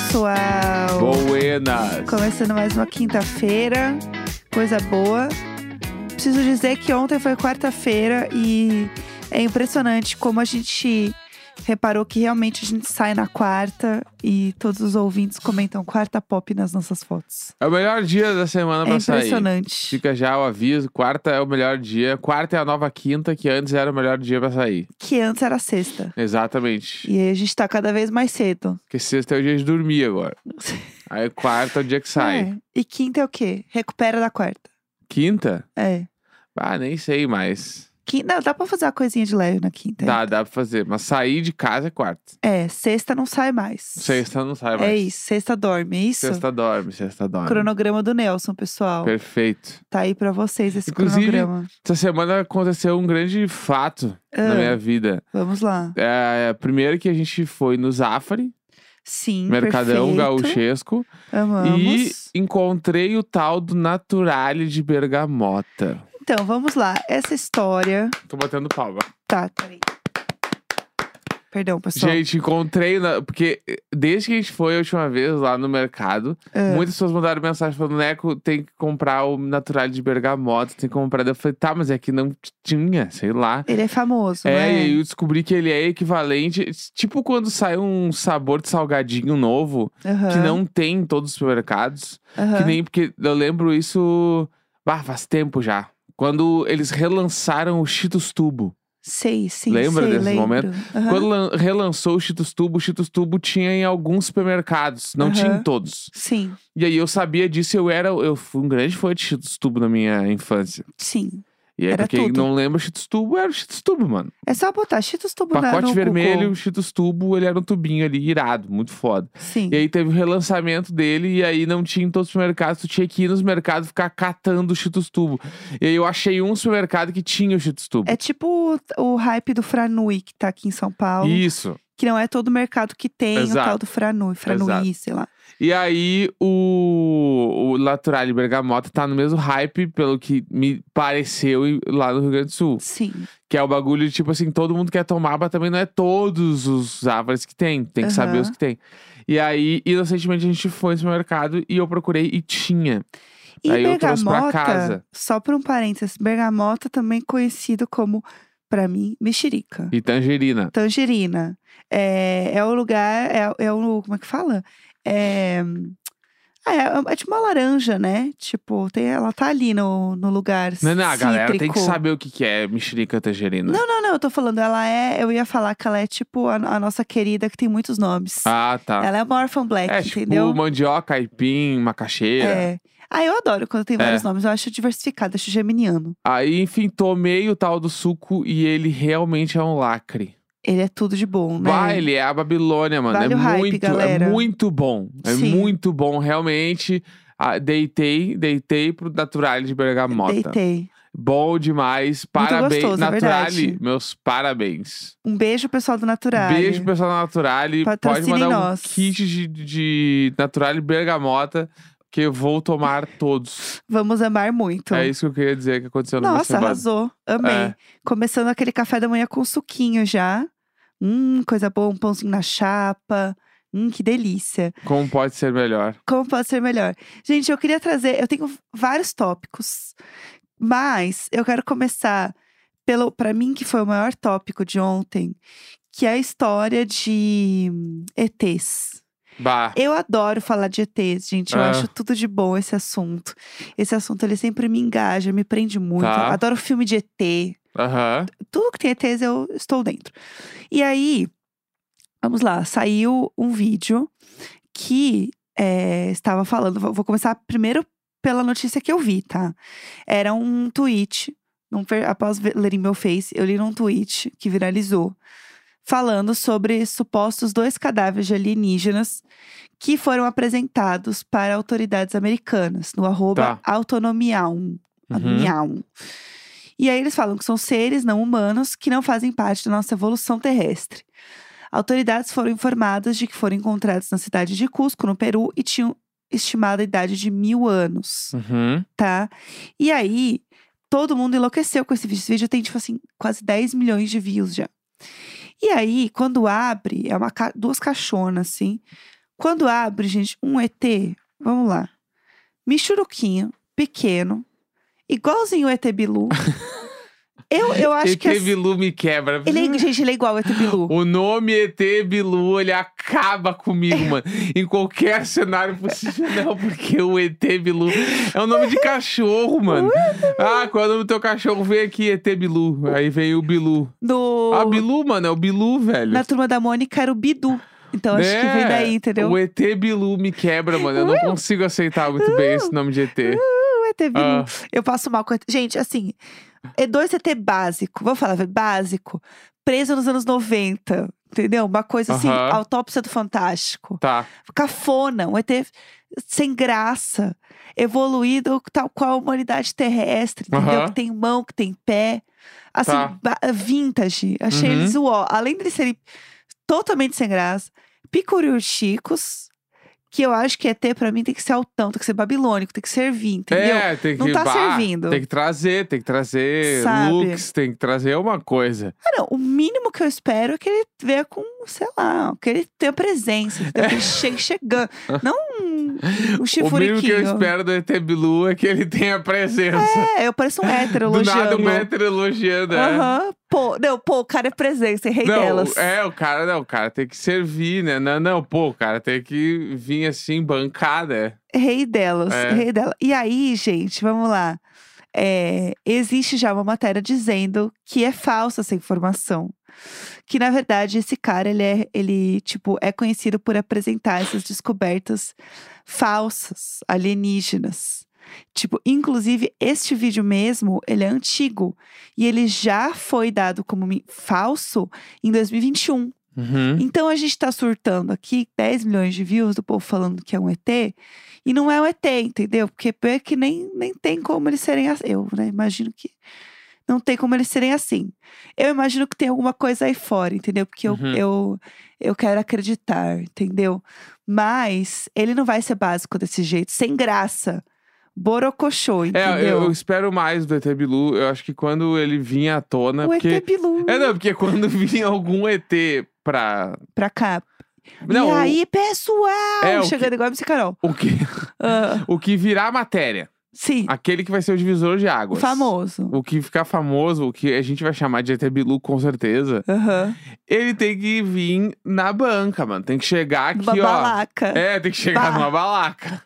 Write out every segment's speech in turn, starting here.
pessoal! Buenas. Começando mais uma quinta-feira, coisa boa. Preciso dizer que ontem foi quarta-feira e é impressionante como a gente reparou que realmente a gente sai na quarta e todos os ouvintes comentam quarta pop nas nossas fotos. É o melhor dia da semana É pra sair. impressionante. Fica já o aviso. Quarta é o melhor dia. Quarta é a nova quinta, que antes era o melhor dia pra sair. Que antes era sexta. Exatamente. E aí a gente tá cada vez mais cedo. Porque sexta é o dia de dormir agora. Aí quarta é o dia que sai. É. E quinta é o quê? Recupera da quarta. Quinta? É. Ah, nem sei mais. Quinta, dá pra fazer uma coisinha de leve na quinta. Dá, dá pra fazer. Mas sair de casa é quarta. É, sexta não sai mais. Sexta não sai mais. É isso, sexta dorme, é isso? Sexta dorme, sexta dorme. Cronograma do Nelson, pessoal. Perfeito. Tá aí pra vocês esse Inclusive, cronograma. Essa semana aconteceu um grande fato na Ah. minha vida. Vamos lá. É, primeiro que a gente foi no Zafari, Sim, Mercadão perfeito. Gauchesco, Amamos. e encontrei o tal do Naturale de Bergamota. Então, vamos lá. Essa história... Tô batendo palma. Tá, peraí. Perdão, pessoal. Gente, encontrei, na- porque desde que a gente foi a última vez lá no mercado, Ah. muitas pessoas mandaram mensagem falando, Neco, tem que comprar o Naturale de Bergamota, tem que comprar. Eu falei, tá, mas é que não tinha, sei lá. Ele é famoso, É, né? e aí eu descobri que ele é equivalente, tipo quando sai um sabor de salgadinho novo, que não tem em todos os supermercados. Que nem, porque eu lembro isso, bah, faz tempo já. Quando eles relançaram o Cheetos Tubo. Sei, sim, Lembra sei, desse lembro. momento? Aham. Quando lan- relançou o Cheetos Tubo, o Cheetos Tubo tinha em alguns supermercados, não tinha em todos. Sim, E aí eu sabia disso, eu era, eu fui um grande fã de Cheetos Tubo na minha infância. sim. E aí, Era pra quem tudo. não lembra, Cheetos Tubo era o Cheetos Tubo, mano. É só botar Cheetos Tubo na, Pacote vermelho, Google. Cheetos Tubo, ele era um tubinho ali, irado, muito foda. Sim. E aí teve o relançamento dele, e aí não tinha em todos os supermercados, tu tinha que ir nos mercados ficar catando o Cheetos Tubo. E aí eu achei um supermercado que tinha o Cheetos Tubo. É tipo o, o hype do Franui, que tá aqui em São Paulo. Isso. Que não é todo mercado que tem o Exato. tal do Franui. Franui, sei lá. E aí o, o Naturale Bergamota tá no mesmo hype, pelo que me pareceu lá no Rio Grande do Sul. Sim. Que é o bagulho de, tipo assim, todo mundo quer tomar, mas também não é todos os árvores que tem. Tem que saber Aham. os que tem. E aí, inocentemente, a gente foi no supermercado e eu procurei e tinha. E Aí eu trouxe pra bergamota, casa. só por um parênteses, bergamota também conhecido como, pra mim, mexerica. E tangerina. Tangerina. É, é o lugar, é, é o, como é que fala? É, é, é tipo uma laranja, né? Tipo, tem, ela tá ali no, no lugar Não, não, a galera tem que saber o que, que é mexerica tangerina. Não, não, não, eu tô falando, ela é, eu ia falar que ela é tipo a, a nossa querida que tem muitos nomes. Ah, tá. Ela é uma Orphan Black, é, entendeu? tipo mandioca, aipim, macaxeira. É. Ah, eu adoro quando tem vários É. nomes. Eu acho diversificado, acho geminiano. Aí, enfim, tomei o tal do suco e ele realmente é um lacre. Ele é tudo de bom, né? Bah, ele é a Babilônia, mano. Vale é hype, muito, galera. é muito bom. É Sim. muito bom, realmente. Ah, deitei, deitei pro Naturale de Bergamota. Deitei. Bom demais. Parabéns, gostoso, é Naturale. verdade. meus parabéns. Um beijo, pessoal do Natural. Beijo, pessoal da Naturale. Pode mandar um nós. kit de, de Naturale Bergamota, que eu vou tomar todos. Vamos amar muito. É isso que eu queria dizer que aconteceu minha Nossa, arrasou. Amei. É. Começando aquele café da manhã com suquinho já. Hum, coisa boa, um pãozinho na chapa. Hum, que delícia. Como pode ser melhor? Como pode ser melhor? Gente, eu queria trazer. Eu tenho vários tópicos, mas eu quero começar pelo, para mim, que foi o maior tópico de ontem, que é a história de ETs. Bah. Eu adoro falar de ETs, gente. Eu Ah. acho tudo de bom esse assunto. Esse assunto ele sempre me engaja, me prende muito. Tá. Adoro filme de ET. Aham. Tudo que tem ETs eu estou dentro. E aí, vamos lá, saiu um vídeo que é, estava falando. Vou começar primeiro pela notícia que eu vi, tá? Era um tweet. num após ver- ler em meu Face, eu li num tweet que viralizou. Falando sobre supostos dois cadáveres de alienígenas que foram apresentados para autoridades americanas, no arroba Tá. autonomial. Uhum. E aí eles falam que são seres não humanos que não fazem parte da nossa evolução terrestre. Autoridades foram informadas de que foram encontrados na cidade de Cusco, no Peru, e tinham estimada idade de mil anos, Uhum. tá? E aí, todo mundo enlouqueceu com esse vídeo. Esse vídeo tem, tipo assim, quase 10 milhões de views já. E aí, quando abre, é uma ca- duas caixonas, assim. Quando abre, gente, um ET, vamos lá. Michuruquinho, pequeno, igualzinho o ET Bilu. eu, eu acho que. ET Bilu me quebra. ele é, gente, ele é igual o ET Bilu. O nome ET Bilu, ele acaba comigo, mano. Em qualquer cenário possível. Não, porque o ET Bilu é o nome de cachorro, mano. Ah, qual é o nome do teu cachorro? Vem aqui, ET Bilu. Aí vem o Bilu. No, Ah, Bilu, mano, é o Bilu, velho. na turma da Mônica era o Bidu. Então acho que vem É, daí, entendeu? O ET Bilu me quebra, mano. Eu não consigo aceitar muito bem esse nome de ET. O. Ah. Eu passo mal com. Gente, assim, é dois ET básico, vou falar, básico, preso nos anos 90, entendeu? Uma coisa assim, autópsia do Fantástico. Tá. Cafona, um ET sem graça, evoluído tal qual a humanidade terrestre, entendeu? Que tem mão, que tem pé. Assim, Tá. vintage. Achei Uhum. eles uó. Além de serem totalmente sem graça, picuriuchicos, que eu acho que ET pra mim tem que ser altão, tem que ser babilônico, tem que servir, entendeu? É, tem que Não tá bah, servindo. Tem que trazer, tem que trazer Sabe? looks, tem que trazer uma coisa. Ah, não, o mínimo que eu espero é que ele venha com, sei lá, que ele tenha presença, entendeu? Que ele chegue chegando. Não um, um O mínimo que eu espero do ET Bilu é que ele tenha presença. É, eu pareço um hétero Do nada elogiando. um hétero elogiando, é. Aham. Pô, não, pô, o cara é presença, é rei Não, delas. é, o cara, não, o cara tem que servir, né? Não, não, pô, o cara tem que vir assim, bancada. Rei delas, É. rei dela. E aí, gente, vamos lá. É, existe já uma matéria dizendo que é falsa essa informação. Que, na verdade, esse cara, ele é, ele, tipo, é conhecido por apresentar essas descobertas falsas, alienígenas. Tipo, inclusive, este vídeo mesmo, ele é antigo. E ele já foi dado como falso em 2021. Uhum. Então a gente tá surtando aqui 10 milhões de views do povo falando que é um ET. E não é um ET, entendeu? Porque é que nem, nem tem como eles serem assim. Eu, né? Imagino que não tem como eles serem assim. Eu imagino que tem alguma coisa aí fora, entendeu? Porque eu, Uhum. eu, eu quero acreditar, entendeu? Mas ele não vai ser básico desse jeito, sem graça. Borocochô, entendeu? É, eu, espero mais do ET Bilu. Eu acho que quando ele vinha à tona. o porque... ET Bilu É, não, porque quando vinha algum ET pra. pra cá. Não, e o- aí, pessoal? É, o Chegando igual a MC Carol. o, que, Ah, o que virar matéria. sim, Aquele que vai ser o divisor de o águas. famoso. O que ficar famoso, o que a gente vai chamar de ET Bilu com certeza, Aham. ele tem que vir na banca, mano. Tem que chegar aqui, Uma ó. balaca. É, tem que chegar Bah. numa balaca.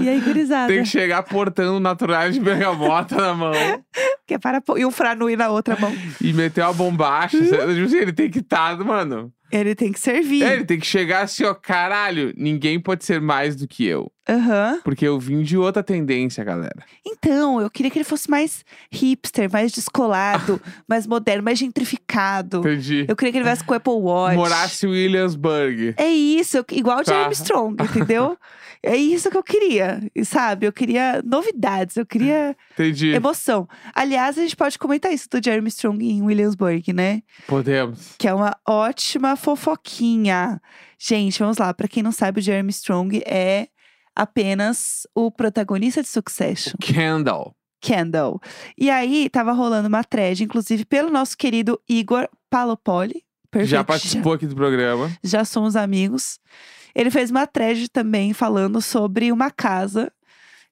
E aí, gurizada? Tem que chegar portando naturais de bergamota na mão Que é para... E um franui na outra mão. e meter uma bombacha. Tipo assim, ele tem que estar, mano. Ele tem que servir. É, ele tem que chegar assim, ó, caralho, ninguém pode ser mais do que eu. Aham. Porque eu vim de outra tendência, galera. Então, eu queria que ele fosse mais hipster, mais descolado, mais moderno, mais gentrificado. Entendi. Eu queria que ele viesse com o Apple Watch. Morasse Williamsburg. É isso, eu- igual o Tá. Jeremy Strong, entendeu? É isso que eu queria, sabe? Eu queria novidades, eu queria Entendi. emoção. Aliás, a gente pode comentar isso do Jeremy Strong em Williamsburg, né? Podemos. Que é uma ótima fofoquinha. Gente, vamos lá. Pra quem não sabe, o Jeremy Strong é apenas o protagonista de Succession, Kendall. Kendall. E aí, tava rolando uma thread, inclusive pelo nosso querido Igor Palopoli. Perfeito. Já participou aqui do programa. já somos amigos. Ele fez uma thread também falando sobre uma casa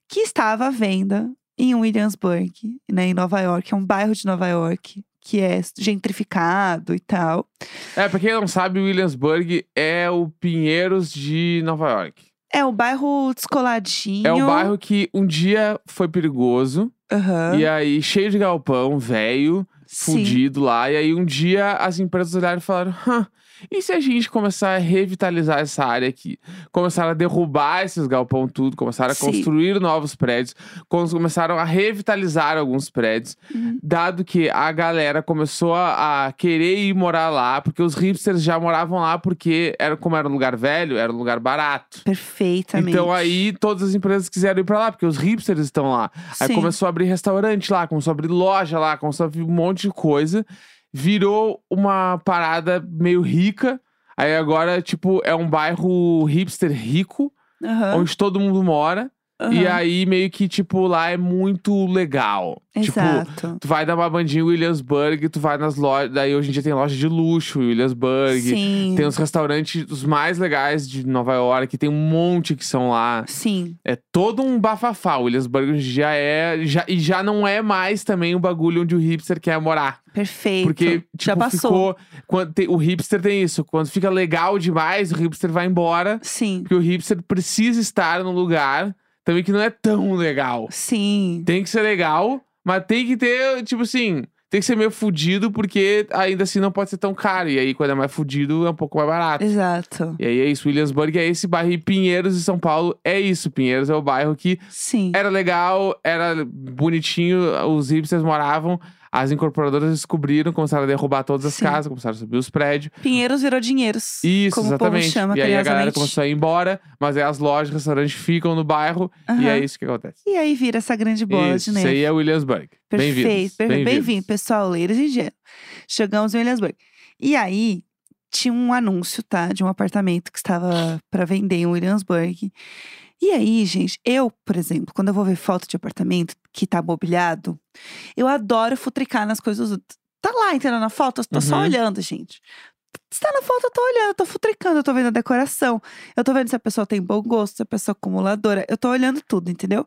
que estava à venda em Williamsburg, né, em Nova York. É um bairro de Nova York que é gentrificado e tal. É, pra quem não sabe, Williamsburg é o Pinheiros de Nova York. É o bairro descoladinho. É o bairro que um dia foi perigoso. Aham. E aí, cheio de galpão, velho, fudido lá. E aí, um dia, as empresas olharam e falaram: Hã, e se a gente começar a revitalizar essa área aqui? Começaram a derrubar esses galpão tudo, começaram a Sim. construir novos prédios, com- começaram a revitalizar alguns prédios. Uhum. Dado que a galera começou a, a querer ir morar lá, porque os hipsters já moravam lá, porque era, como era um lugar velho, era um lugar barato. Perfeitamente. Então aí todas as empresas quiseram ir pra lá, porque os hipsters estão lá. Aí Sim. começou a abrir restaurante lá, começou a abrir loja lá, começou a abrir um monte de coisa. Virou uma parada meio rica. Aí agora, tipo, é um bairro hipster rico, Aham. onde todo mundo mora. E Aham. aí, meio que, tipo, lá é muito legal. Tipo, Exato. tu vai dar uma bandinha em Williamsburg, tu vai nas lojas. Daí hoje em dia tem loja de luxo em Williamsburg. Sim. Tem os restaurantes os mais legais de Nova York, tem um monte que são lá. Sim. É todo um bafafá. Williamsburg hoje já é. Já, e já não é mais também o bagulho onde o hipster quer morar. Perfeito. Porque, tipo, Já passou. ficou. Quando tem- o hipster tem isso. Quando fica legal demais, o hipster vai embora. Sim. Porque o hipster precisa estar num lugar também que não é tão legal. Sim. Tem que ser legal, mas tem que ter, tipo assim. Tem que ser meio fudido, porque ainda assim não pode ser tão caro. E aí, quando é mais fudido, é um pouco mais barato. Exato. E aí é isso, Williamsburg é esse bairro. E Pinheiros, em São Paulo, é isso. Pinheiros é o bairro que Sim. era legal, era bonitinho, os hipsters moravam. As incorporadoras descobriram, começaram a derrubar todas as Sim. casas, começaram a subir os prédios. Pinheiros virou dinheiros. Isso, como exatamente. o povo chama e aí a galera começou a ir embora, mas aí as lojas, restaurantes ficam no bairro. E Aham. é isso que acontece. E aí vira essa grande bola isso, de isso neve. aí é Williamsburg. Perfeito. Bem-vindos. per- bem-vindos. Bem-vindo, pessoal, ladies and gentlemen. Chegamos em Williamsburg. E aí, tinha um anúncio, tá? De um apartamento que estava para vender em Williamsburg. E aí, gente, eu, por exemplo, quando eu vou ver foto de apartamento que tá mobiliado, eu adoro futricar nas coisas. Tá lá, entendeu? Na foto, eu tô só Uhum. olhando, gente. Se tá na foto, eu tô olhando, eu tô futricando, eu tô vendo a decoração. Eu tô vendo se a pessoa tem bom gosto, se a pessoa é acumuladora. Eu tô olhando tudo, entendeu?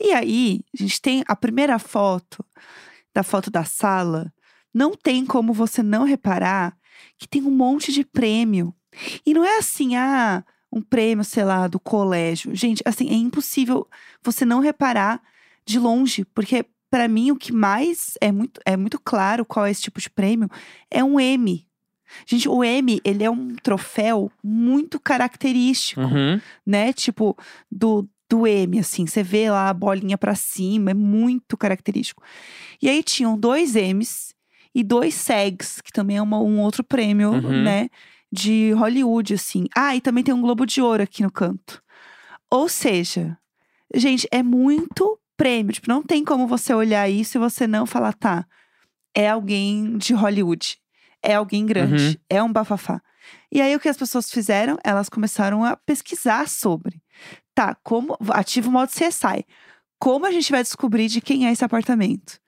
E aí, a gente tem a primeira foto, da foto da sala. Não tem como você não reparar que tem um monte de prêmio. E não é assim, ah, um prêmio, sei lá, do colégio. Gente, assim, é impossível você não reparar de longe, porque pra mim o que mais é muito, é muito claro qual é esse tipo de prêmio é um M. Gente, o M, ele é um troféu muito característico Uhum. né? Tipo, do, do M, assim. Você vê lá a bolinha pra cima, é muito característico. E aí tinham dois M's e dois SEGs, que também é uma- um outro prêmio, Uhum. né? De Hollywood, assim. Ah, e também tem um Globo de Ouro aqui no canto. Ou seja, gente, é muito prêmio. Tipo, não tem como você olhar isso e você não falar, tá, é alguém de Hollywood. É alguém grande. Uhum. É um bafafá. E aí, o que as pessoas fizeram? Elas começaram a pesquisar sobre. Tá, como. Ativa o modo CSI. Como a gente vai descobrir de quem é esse apartamento?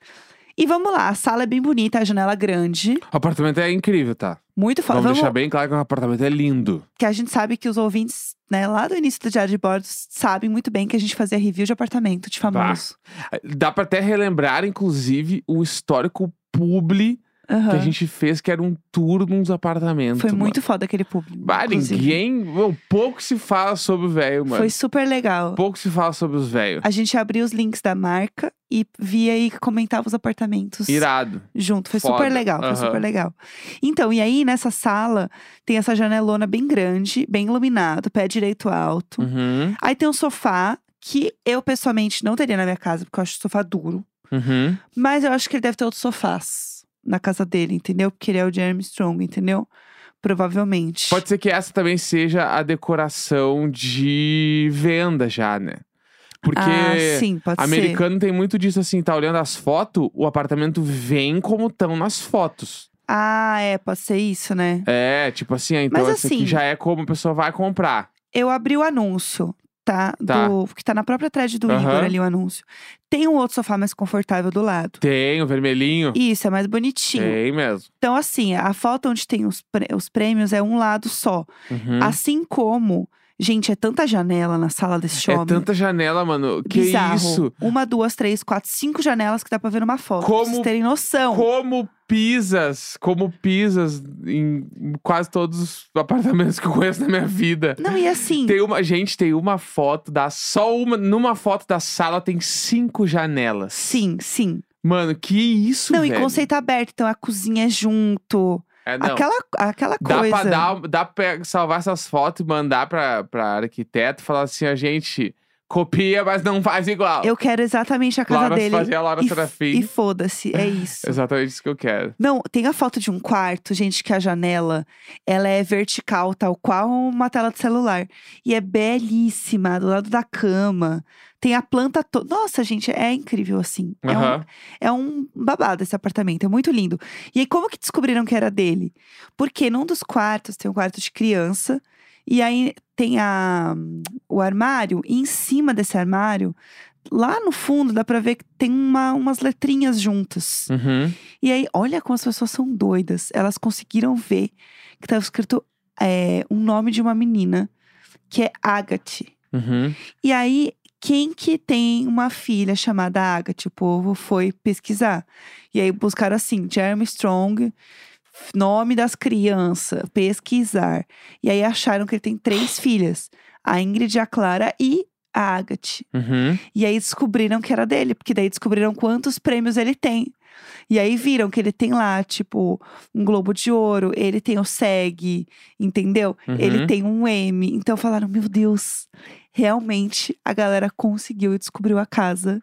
E vamos lá, a sala é bem bonita, a janela grande. O apartamento é incrível, tá? Muito foda. Vamos, Vamos, deixar bem claro que o apartamento é lindo. que a gente sabe que os ouvintes, né, lá do início do Diário de Bordo, sabem muito bem que a gente fazia review de apartamento de famoso. Dá pra até relembrar, inclusive, o histórico publi que Aham. a gente fez, que era um tour nos apartamentos. Foi mano. muito foda aquele público. Bah, ninguém. Meu, pouco se fala sobre o velho, mano. Foi super legal. Pouco se fala sobre os velhos. A gente abria os links da marca e via e comentava os apartamentos. Irado. junto. Foi Foda. super legal, foi Aham. super legal. Então, e aí nessa sala tem essa janelona bem grande, bem iluminado, pé direito alto. Uhum. Aí tem um sofá que eu pessoalmente não teria na minha casa, porque eu acho o sofá duro. Uhum. Mas eu acho que ele deve ter outros sofás na casa dele, entendeu? Porque ele é o Jeremy Strong, entendeu? Provavelmente. Pode ser que essa também seja a decoração de venda já, né? Porque ah, sim, pode americano tem muito disso assim, tá olhando as fotos, o apartamento vem como estão nas fotos. ser. Ah, é, pode ser isso, né? É, tipo assim, ah, então Mas esse aqui assim- já é como a pessoa vai comprar. Eu abri o anúncio, tá? Tá. Do, que tá na própria thread do Igor Aham. ali o anúncio. Tem um outro sofá mais confortável do lado. Tem o vermelhinho. Isso, é mais bonitinho. Tem mesmo. Então, assim, a foto onde tem os, os prêmios é um lado só. Uhum. Assim como, gente, é tanta janela na sala desse É shopping. tanta janela, mano. Que Bizarro. isso? Uma, duas, três, quatro, cinco janelas que dá pra ver numa foto. Como- Pra vocês terem noção. Como pisas, como pisas em quase todos os apartamentos que eu conheço na minha vida. Não, e assim, Tem uma, gente, tem uma foto da só uma, numa foto da sala tem cinco janelas. sim, sim. Mano, que isso, não, velho? e conceito aberto. Então, a cozinha é junto. É, não. Aquela, aquela Dá coisa. pra, dar, dá pra salvar essas fotos e mandar pra, pra arquiteto e falar assim, a gente copia, mas não faz igual. Eu quero exatamente a casa Laura dele. fazia a Laura e, Serafim. e foda-se, é isso. Exatamente isso que eu quero. Não, tem a foto de um quarto, gente, que a janela, ela é vertical, tal qual uma tela de celular. E é belíssima, do lado da cama. Tem a planta toda. Nossa, gente, é incrível, assim. É, um, é um babado esse apartamento, é muito lindo. E aí, como que descobriram que era dele? Porque num dos quartos tem um quarto de criança E aí tem a, o armário, e em cima desse armário, lá no fundo, dá pra ver que tem uma, umas letrinhas juntas. Uhum. E aí, olha como as pessoas são doidas. Elas conseguiram ver que estava escrito é, um nome de uma menina, que é Agathe. Uhum. E aí, quem que tem uma filha chamada Agatha? O povo foi pesquisar. E aí buscaram assim, Jeremy Strong, nome das crianças, pesquisar. E aí acharam que ele tem três filhas. A Ingrid, a Clara e a Agatha. Uhum. E aí descobriram que era dele, porque daí descobriram quantos prêmios ele tem. E aí viram que ele tem lá, tipo, um Globo de Ouro, ele tem o SEG, entendeu? Uhum. Ele tem um M. Então falaram, meu Deus, realmente a galera conseguiu e descobriu a casa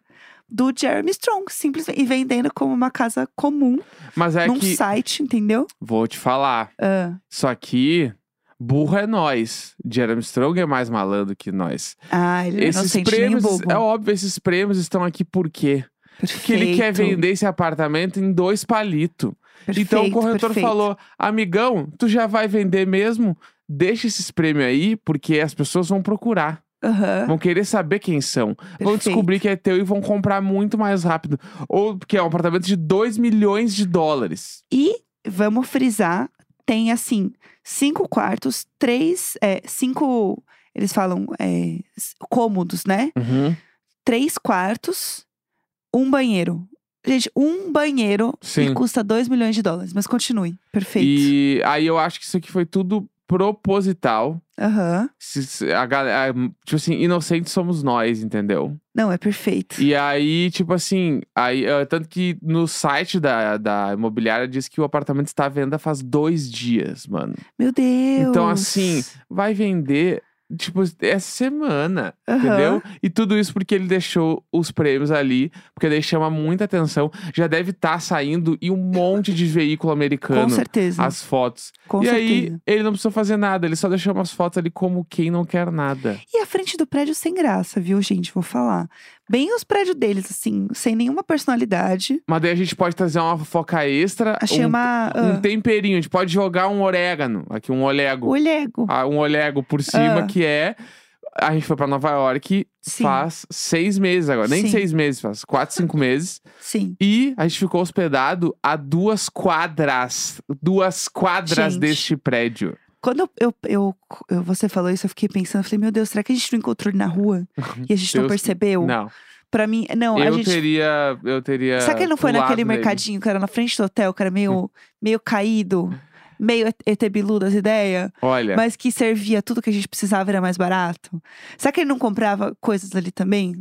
do Jeremy Strong, simplesmente, e vendendo como uma casa comum, Mas é num que. site, entendeu? Vou te falar. Ah, Isso aqui. Burro é nós. Jeremy Strong é mais malandro que nós. ah, ele não é Esses nem prêmios, bobo. é óbvio, esses prêmios estão aqui por quê? Porque ele quer Perfeito, vender esse apartamento em dois palitos. Então o perfeito, corretor perfeito. falou: amigão, tu já vai vender mesmo? Deixa esses prêmios aí, porque as pessoas vão procurar. Aham, Vão querer saber quem são. Vão perfeito. descobrir que é teu e vão comprar muito mais rápido. Ou porque é um apartamento de 2 milhões de dólares. E vamos frisar, tem assim, cinco quartos, três, é, cinco, eles falam é, cômodos, né? Uhum. Três quartos, um banheiro. Gente, um banheiro Sim. e custa 2 milhões de dólares. Mas continue. Perfeito. E aí eu acho que isso aqui foi tudo proposital. Aham. Se- A galera, tipo assim, inocentes somos nós, entendeu? Não, é perfeito. E aí, tipo assim, aí, eh, tanto que no site da, da imobiliária diz que o apartamento está à venda faz dois dias, mano. Meu Deus. Então, assim, vai vender, tipo, essa semana, Aham. entendeu? E tudo isso porque ele deixou os prêmios ali, porque daí chama muita atenção. Já deve estar saindo em um monte de veículo Com americano certeza. as fotos. Com e certeza. aí, ele não precisou fazer nada, ele só deixou umas fotos ali como quem não quer nada. E a frente do prédio sem graça, viu, gente? Vou falar. Bem os prédios deles, assim, sem nenhuma personalidade. Mas daí a gente pode trazer uma fofoca extra, Achei um, uma. um ah, temperinho. A gente pode jogar um orégano, aqui um olego. o Lego. Ah, um olego por cima, Ah. que é. A gente foi pra Nova York Sim. faz seis meses agora. Nem Sim. seis meses, faz quatro, cinco meses. Sim. E a gente ficou hospedado a duas quadras. Duas quadras Gente. deste prédio. Quando eu, eu, eu- você falou isso, eu fiquei pensando, eu falei, meu Deus, será que a gente não encontrou ele na rua? E a gente não Deus- percebeu? Não. Pra mim, não, a eu gente. teria. Eu teria. Será que ele não foi naquele mercadinho que era na frente do hotel, que era meio, meio caído, meio ET Bilu das ideias, Olha. mas que servia tudo que a gente precisava era mais barato? Será que ele não comprava coisas ali também?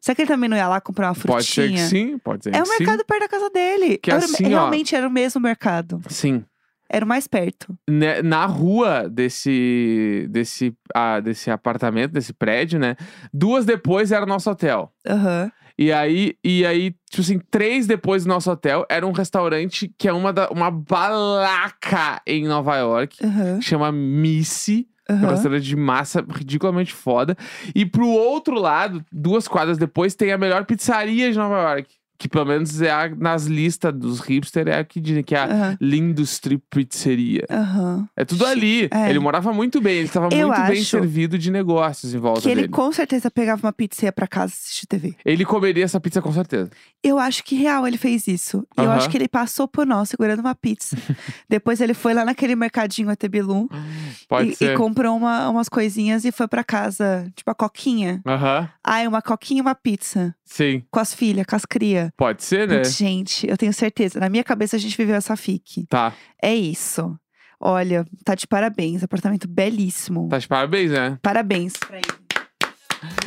Será que ele também não ia lá comprar uma Pode ser frutinha? que sim, pode ser É o mercado perto da casa dele. Que Era- assim, ó. realmente era o mesmo mercado. sim. Era o mais perto. né, na rua desse desse ah, desse apartamento, desse prédio, né? Duas depois era o nosso hotel. Aham. E aí, e aí, tipo assim, três depois do nosso hotel era um restaurante que é uma da, uma balaca em Nova York, que chama Missy. É um restaurante de massa ridiculamente foda. E pro outro lado, duas quadras depois, tem a melhor pizzaria de Nova York. Que pelo menos é a, nas listas dos hipsters, é a que dizem que é a Aham. Lindustry Pizzeria. É tudo ali. É. Ele morava muito bem, ele estava muito bem servido de negócios em volta Que ele dele. com certeza pegava uma pizza ia pra casa assistir TV. Ele comeria essa pizza com certeza. Eu acho que real ele fez isso. Eu acho que ele passou por nós segurando uma pizza. Depois ele foi lá naquele mercadinho ET Bilu Pode e, e comprou uma- umas coisinhas e foi pra casa, tipo a coquinha. Aham, Ai, uma coquinha e uma pizza. Sim. Com as filhas, com as cria. Pode ser, né? Putz, Gente, eu tenho certeza. Na minha cabeça a gente viveu essa fique. Tá. É isso. Olha, tá de parabéns. Apartamento belíssimo. Tá de parabéns, né? Parabéns pra ele.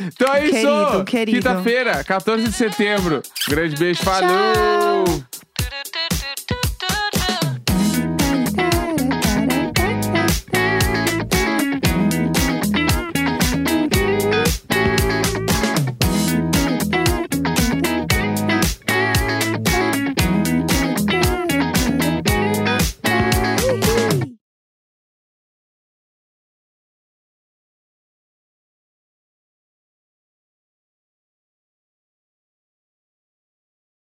Então é isso! Querido, querido. Quinta-feira, 14 de setembro. Grande beijo, falou! Tchau!